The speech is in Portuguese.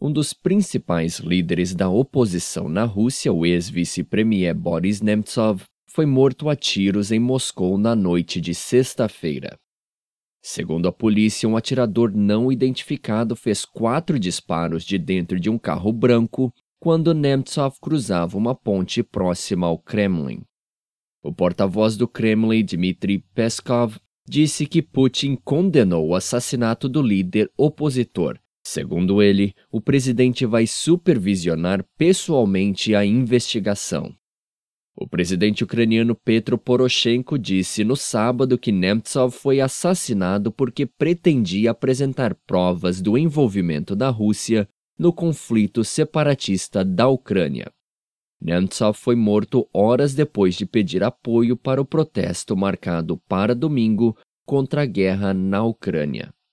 Um dos principais líderes da oposição na Rússia, o ex-vice-premier Boris Nemtsov, foi morto a tiros em Moscou na noite de sexta-feira. Segundo a polícia, um atirador não identificado fez quatro disparos de dentro de um carro branco quando Nemtsov cruzava uma ponte próxima ao Kremlin. O porta-voz do Kremlin, Dmitry Peskov, disse que Putin condenou o assassinato do líder opositor. Segundo ele, o presidente vai supervisionar pessoalmente a investigação. O presidente ucraniano Petro Poroshenko disse no sábado que Nemtsov foi assassinado porque pretendia apresentar provas do envolvimento da Rússia no conflito separatista da Ucrânia. Nemtsov foi morto horas depois de pedir apoio para o protesto marcado para domingo contra a guerra na Ucrânia.